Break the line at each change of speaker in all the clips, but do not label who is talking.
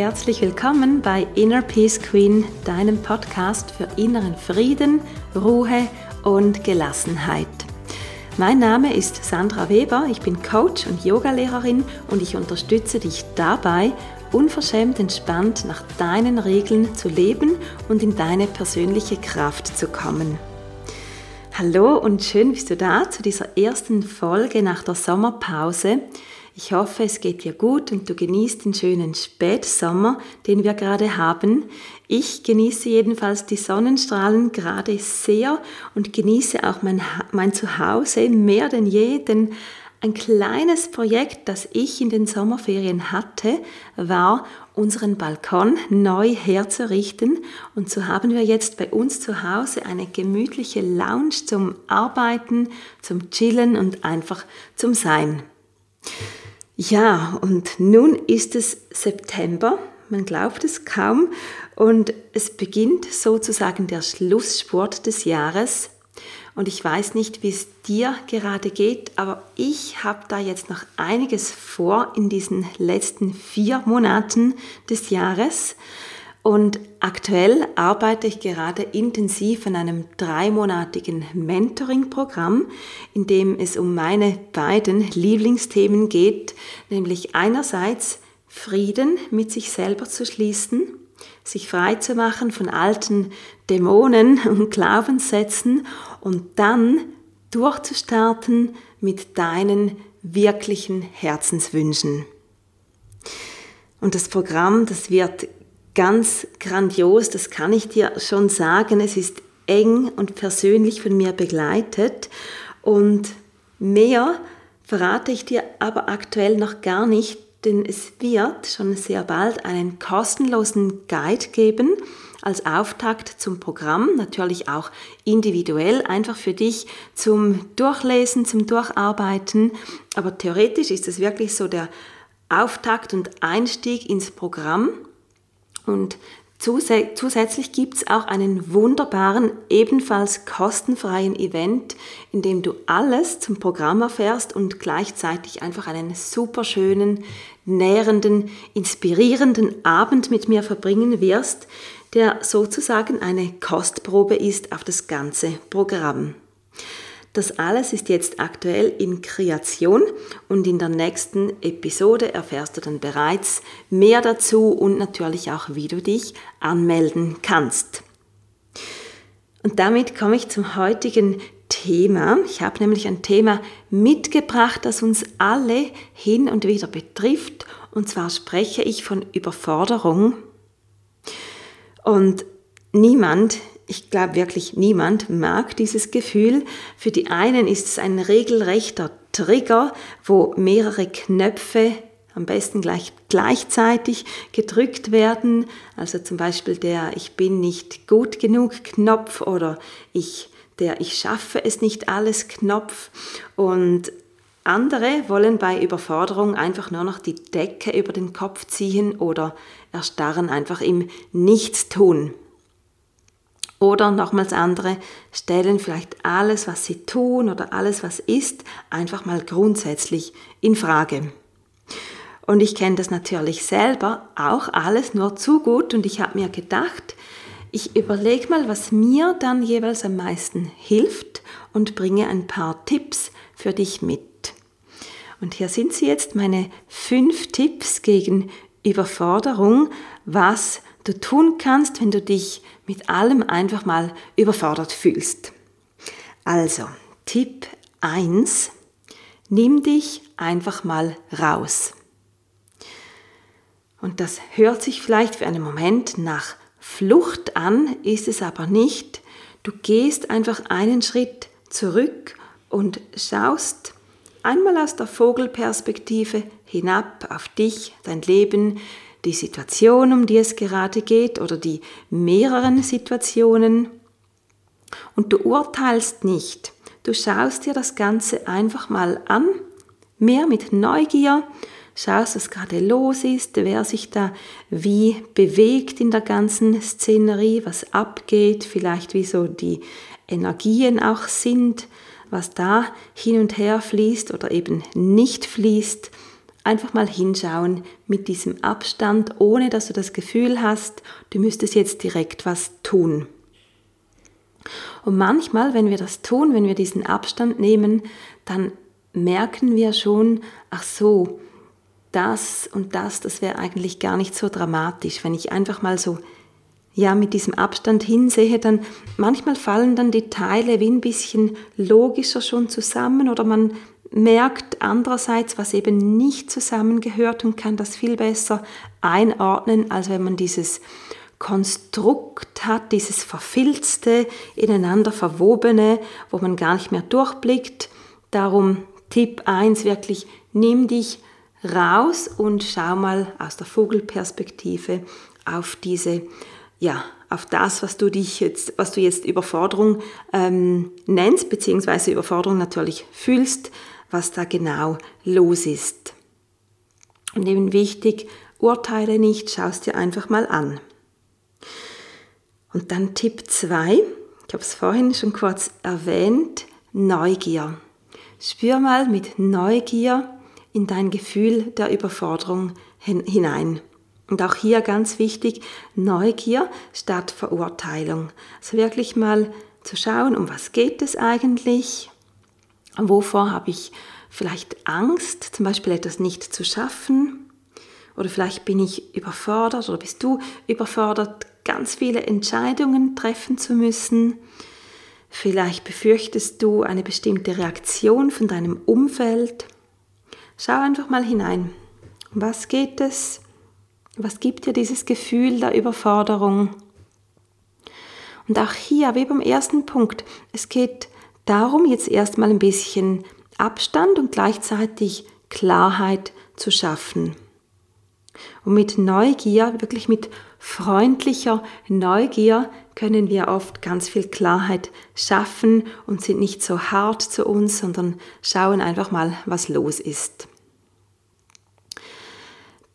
herzlich willkommen bei Inner Peace Queen, deinem Podcast für inneren Frieden, Ruhe und Gelassenheit. Mein Name ist Sandra Weber, ich bin Coach und Yogalehrerin und ich unterstütze dich dabei, unverschämt entspannt nach deinen Regeln zu leben und in deine persönliche Kraft zu kommen. Hallo und schön bist du da zu dieser ersten Folge nach der Sommerpause. Ich hoffe, es geht dir gut und du genießt den schönen Spätsommer, den wir gerade haben. Ich genieße jedenfalls die Sonnenstrahlen gerade sehr und genieße auch mein, mein Zuhause mehr denn je, denn ein kleines Projekt, das ich in den Sommerferien hatte, war, unseren Balkon neu herzurichten. Und so haben wir jetzt bei uns zu Hause eine gemütliche Lounge zum Arbeiten, zum Chillen und einfach zum Sein. Ja, und nun ist es September, man glaubt es kaum, und es beginnt sozusagen der Schlusssport des Jahres. Und ich weiß nicht, wie es dir gerade geht, aber ich habe da jetzt noch einiges vor in diesen letzten vier Monaten des Jahres. Und aktuell arbeite ich gerade intensiv an einem dreimonatigen Mentoring-Programm, in dem es um meine beiden Lieblingsthemen geht, nämlich einerseits Frieden mit sich selber zu schließen, sich frei zu machen von alten Dämonen und Glaubenssätzen und dann durchzustarten mit deinen wirklichen Herzenswünschen. Und das Programm, das wird ganz grandios, das kann ich dir schon sagen. Es ist eng und persönlich von mir begleitet und mehr verrate ich dir aber aktuell noch gar nicht, denn es wird schon sehr bald einen kostenlosen Guide geben als Auftakt zum Programm, natürlich auch individuell, einfach für dich zum Durchlesen, zum Durcharbeiten. Aber theoretisch ist es wirklich so der Auftakt und Einstieg ins Programm. Und Zusätzlich gibt es auch einen wunderbaren, ebenfalls kostenfreien Event, in dem du alles zum Programm erfährst und gleichzeitig einfach einen super schönen, nährenden, inspirierenden Abend mit mir verbringen wirst, der sozusagen eine Kostprobe ist auf das ganze Programm. Das alles ist jetzt aktuell in Kreation und in der nächsten Episode erfährst du dann bereits mehr dazu und natürlich auch, wie du dich anmelden kannst. Und damit komme ich zum heutigen Thema. Ich habe nämlich ein Thema mitgebracht, das uns alle hin und wieder betrifft. Und zwar spreche ich von Überforderung. Und niemand ich glaube wirklich niemand mag dieses Gefühl. Für die einen ist es ein regelrechter Trigger, wo mehrere Knöpfe am besten gleich, gleichzeitig gedrückt werden. Also zum Beispiel der Ich bin nicht gut genug Knopf oder ich, der Ich schaffe es nicht alles Knopf. Und andere wollen bei Überforderung einfach nur noch die Decke über den Kopf ziehen oder erstarren einfach im Nichtstun. Oder nochmals andere stellen vielleicht alles, was sie tun oder alles, was ist, einfach mal grundsätzlich in Frage. Und ich kenne das natürlich selber auch alles nur zu gut und ich habe mir gedacht, ich überlege mal, was mir dann jeweils am meisten hilft und bringe ein paar Tipps für dich mit. Und hier sind sie jetzt meine fünf Tipps gegen Überforderung, was du tun kannst, wenn du dich mit allem einfach mal überfordert fühlst. Also, Tipp 1, nimm dich einfach mal raus. Und das hört sich vielleicht für einen Moment nach Flucht an, ist es aber nicht. Du gehst einfach einen Schritt zurück und schaust einmal aus der Vogelperspektive hinab auf dich, dein Leben, die Situation, um die es gerade geht oder die mehreren Situationen. Und du urteilst nicht. Du schaust dir das Ganze einfach mal an, mehr mit Neugier, schaust, was gerade los ist, wer sich da wie bewegt in der ganzen Szenerie, was abgeht, vielleicht wie so die Energien auch sind, was da hin und her fließt oder eben nicht fließt. Einfach mal hinschauen mit diesem Abstand, ohne dass du das Gefühl hast, du müsstest jetzt direkt was tun. Und manchmal, wenn wir das tun, wenn wir diesen Abstand nehmen, dann merken wir schon, ach so, das und das, das wäre eigentlich gar nicht so dramatisch. Wenn ich einfach mal so ja mit diesem Abstand hinsehe, dann manchmal fallen dann die Teile wie ein bisschen logischer schon zusammen oder man merkt andererseits, was eben nicht zusammengehört und kann das viel besser einordnen, als wenn man dieses Konstrukt hat, dieses verfilzte, ineinander verwobene, wo man gar nicht mehr durchblickt. Darum Tipp 1 wirklich, nimm dich raus und schau mal aus der Vogelperspektive auf diese, ja, auf das, was du dich jetzt, was du jetzt Überforderung ähm, nennst, beziehungsweise Überforderung natürlich fühlst, was da genau los ist. Und eben wichtig, urteile nicht, schau es dir einfach mal an. Und dann Tipp 2, ich habe es vorhin schon kurz erwähnt, Neugier. Spür mal mit Neugier in dein Gefühl der Überforderung hinein. Und auch hier ganz wichtig, Neugier statt Verurteilung. Also wirklich mal zu schauen, um was geht es eigentlich? Wovor habe ich vielleicht Angst, zum Beispiel etwas nicht zu schaffen? Oder vielleicht bin ich überfordert oder bist du überfordert, ganz viele Entscheidungen treffen zu müssen? Vielleicht befürchtest du eine bestimmte Reaktion von deinem Umfeld. Schau einfach mal hinein. Um was geht es? Was gibt dir dieses Gefühl der Überforderung? Und auch hier, wie beim ersten Punkt, es geht darum, jetzt erstmal ein bisschen Abstand und gleichzeitig Klarheit zu schaffen. Und mit Neugier, wirklich mit freundlicher Neugier, können wir oft ganz viel Klarheit schaffen und sind nicht so hart zu uns, sondern schauen einfach mal, was los ist.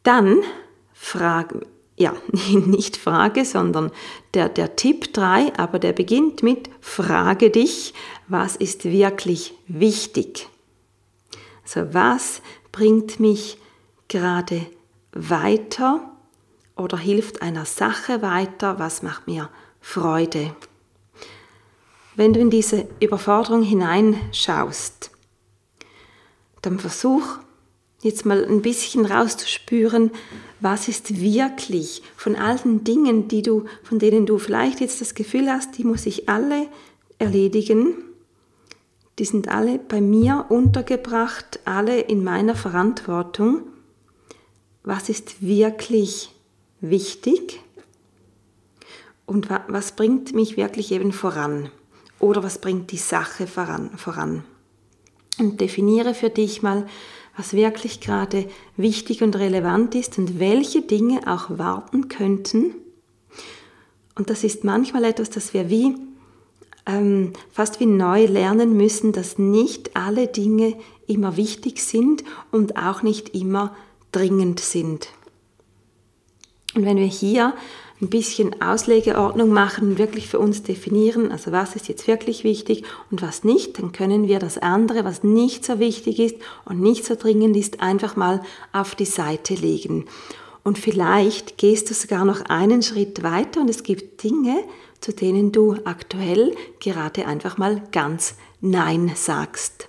Dann Frage, ja, nicht Frage, sondern der, der Tipp 3, aber der beginnt mit Frage dich, was ist wirklich wichtig? Also was bringt mich gerade weiter oder hilft einer Sache weiter, was macht mir Freude? Wenn du in diese Überforderung hineinschaust, dann versuch jetzt mal ein bisschen rauszuspüren, was ist wirklich von all den Dingen, die du, von denen du vielleicht jetzt das Gefühl hast, die muss ich alle erledigen. Die sind alle bei mir untergebracht, alle in meiner Verantwortung. Was ist wirklich wichtig? Und was bringt mich wirklich eben voran? Oder was bringt die Sache voran? voran? Und definiere für dich mal, was wirklich gerade wichtig und relevant ist und welche Dinge auch warten könnten. Und das ist manchmal etwas, das wir wie ähm, fast wie neu lernen müssen, dass nicht alle Dinge immer wichtig sind und auch nicht immer dringend sind. Und wenn wir hier ein bisschen Auslegeordnung machen und wirklich für uns definieren, also was ist jetzt wirklich wichtig und was nicht, dann können wir das andere, was nicht so wichtig ist und nicht so dringend ist, einfach mal auf die Seite legen. Und vielleicht gehst du sogar noch einen Schritt weiter und es gibt Dinge, zu denen du aktuell gerade einfach mal ganz Nein sagst.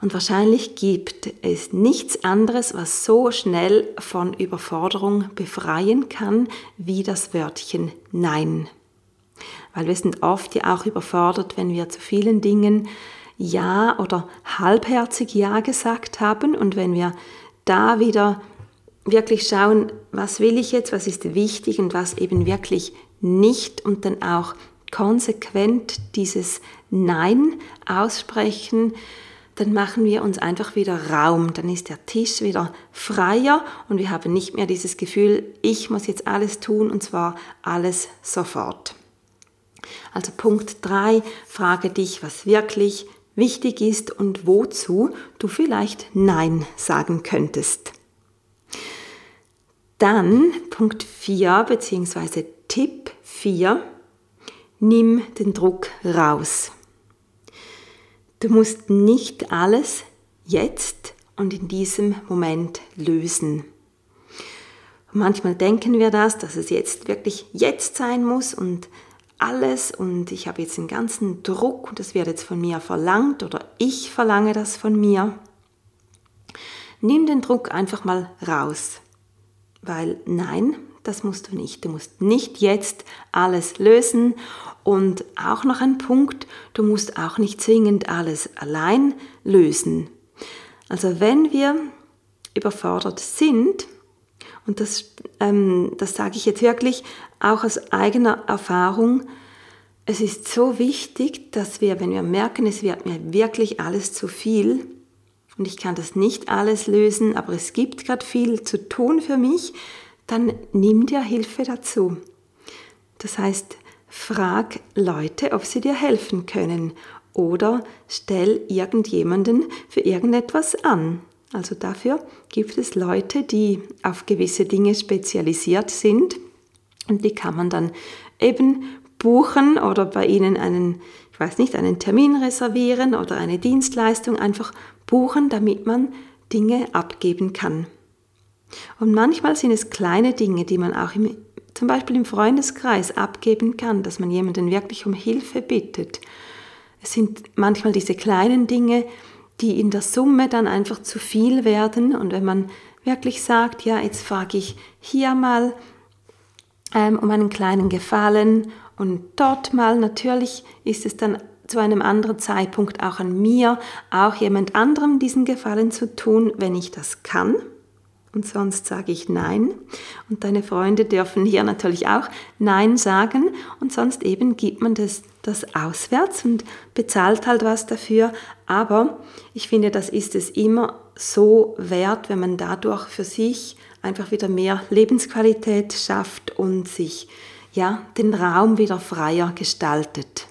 Und wahrscheinlich gibt es nichts anderes, was so schnell von Überforderung befreien kann, wie das Wörtchen Nein. Weil wir sind oft ja auch überfordert, wenn wir zu vielen Dingen Ja oder halbherzig Ja gesagt haben und wenn wir da wieder wirklich schauen, was will ich jetzt, was ist wichtig und was eben wirklich nicht und dann auch konsequent dieses Nein aussprechen, dann machen wir uns einfach wieder Raum. Dann ist der Tisch wieder freier und wir haben nicht mehr dieses Gefühl, ich muss jetzt alles tun und zwar alles sofort. Also Punkt 3, frage dich, was wirklich wichtig ist und wozu du vielleicht Nein sagen könntest. Dann Punkt 4 bzw. Tipp 4, nimm den Druck raus. Du musst nicht alles jetzt und in diesem Moment lösen. Manchmal denken wir das, dass es jetzt wirklich jetzt sein muss und alles und ich habe jetzt den ganzen Druck und das wird jetzt von mir verlangt oder ich verlange das von mir. Nimm den Druck einfach mal raus, weil nein, das musst du nicht. Du musst nicht jetzt alles lösen und auch noch ein Punkt, du musst auch nicht zwingend alles allein lösen. Also wenn wir überfordert sind, und das, ähm, das sage ich jetzt wirklich auch aus eigener Erfahrung, es ist so wichtig, dass wir, wenn wir merken, es wird mir wirklich alles zu viel und ich kann das nicht alles lösen, aber es gibt gerade viel zu tun für mich, dann nimm dir Hilfe dazu. Das heißt, frag Leute, ob sie dir helfen können oder stell irgendjemanden für irgendetwas an. Also dafür gibt es Leute, die auf gewisse Dinge spezialisiert sind und die kann man dann eben buchen oder bei ihnen einen, ich weiß nicht, einen Termin reservieren oder eine Dienstleistung einfach buchen, damit man Dinge abgeben kann. Und manchmal sind es kleine Dinge, die man auch im, zum Beispiel im Freundeskreis abgeben kann, dass man jemanden wirklich um Hilfe bittet. Es sind manchmal diese kleinen Dinge, die in der Summe dann einfach zu viel werden. Und wenn man wirklich sagt, ja, jetzt frage ich hier mal ähm, um einen kleinen Gefallen und dort mal, natürlich ist es dann zu einem anderen Zeitpunkt auch an mir, auch jemand anderem diesen Gefallen zu tun, wenn ich das kann und sonst sage ich Nein. Und deine Freunde dürfen hier natürlich auch Nein sagen und sonst eben gibt man das, das auswärts und bezahlt halt was dafür. Aber ich finde, das ist es immer so wert, wenn man dadurch für sich einfach wieder mehr Lebensqualität schafft und sich ja, den Raum wieder freier gestaltet.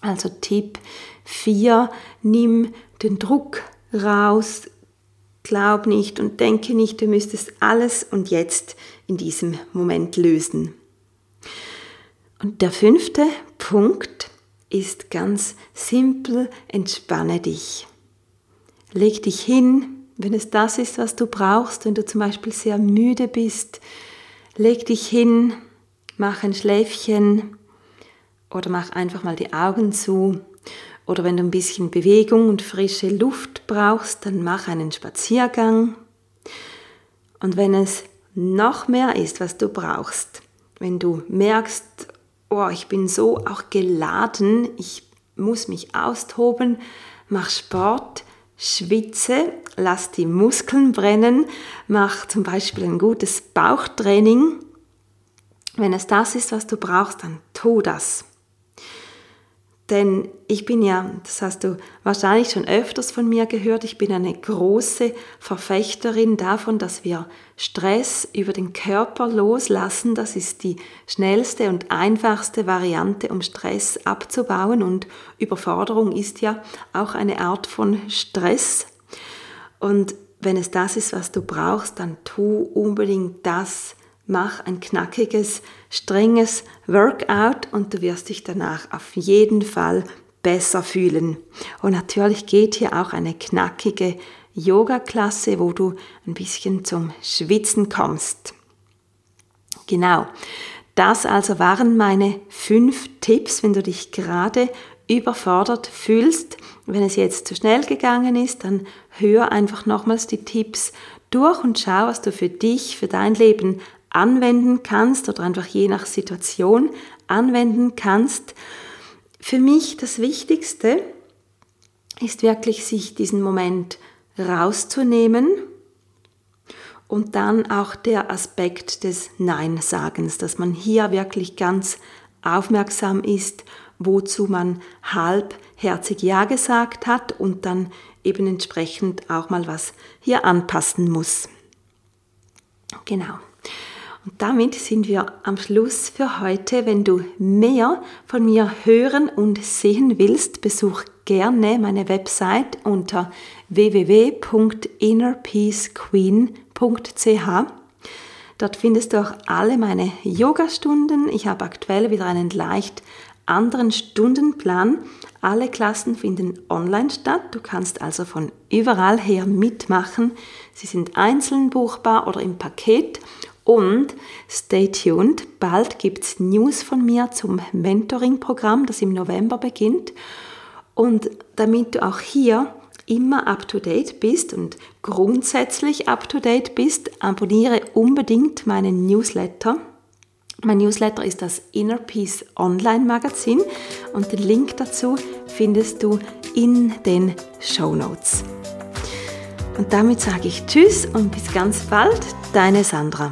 Also Tipp 4, nimm den Druck raus, Glaub nicht und denke nicht, du müsstest alles und jetzt in diesem Moment lösen. Und der fünfte Punkt ist ganz simpel, entspanne dich. Leg dich hin, wenn es das ist, was du brauchst, wenn du zum Beispiel sehr müde bist, leg dich hin, mach ein Schläfchen oder mach einfach mal die Augen zu oder wenn du ein bisschen Bewegung und frische Luft brauchst, dann mach einen Spaziergang. Und wenn es noch mehr ist, was du brauchst, wenn du merkst, oh, ich bin so auch geladen, ich muss mich austoben, mach Sport, schwitze, lass die Muskeln brennen, mach zum Beispiel ein gutes Bauchtraining. Wenn es das ist, was du brauchst, dann tu das. Denn ich bin ja, das hast du wahrscheinlich schon öfters von mir gehört, ich bin eine große Verfechterin davon, dass wir Stress über den Körper loslassen. Das ist die schnellste und einfachste Variante, um Stress abzubauen. Und Überforderung ist ja auch eine Art von Stress. Und wenn es das ist, was du brauchst, dann tu unbedingt das, mach ein knackiges, strenges Workout und du wirst dich danach auf jeden Fall besser fühlen. Und natürlich geht hier auch eine knackige Yoga-Klasse, wo du ein bisschen zum Schwitzen kommst. Genau. Das also waren meine fünf Tipps, wenn du dich gerade überfordert fühlst. Wenn es jetzt zu schnell gegangen ist, dann hör einfach nochmals die Tipps durch und schau, was du für dich, für dein Leben anwenden kannst oder einfach je nach Situation anwenden kannst. Für mich das Wichtigste ist wirklich, sich diesen Moment rauszunehmen und dann auch der Aspekt des Nein-Sagens, dass man hier wirklich ganz aufmerksam ist, wozu man halbherzig Ja gesagt hat und dann eben entsprechend auch mal was hier anpassen muss. Genau. Und damit sind wir am Schluss für heute. Wenn du mehr von mir hören und sehen willst, besuch gerne meine Website unter www.innerpeacequeen.ch. Dort findest du auch alle meine Yoga-Stunden. Ich habe aktuell wieder einen leicht anderen Stundenplan. Alle Klassen finden online statt. Du kannst also von überall her mitmachen. Sie sind einzeln buchbar oder im Paket. Und stay tuned, bald gibt es News von mir zum Mentoring-Programm, das im November beginnt. Und damit du auch hier immer up-to-date bist und grundsätzlich up-to-date bist, abonniere unbedingt meinen Newsletter. Mein Newsletter ist das Inner Peace Online Magazin und den Link dazu findest du in den Show Notes. Und damit sage ich Tschüss und bis ganz bald, deine Sandra.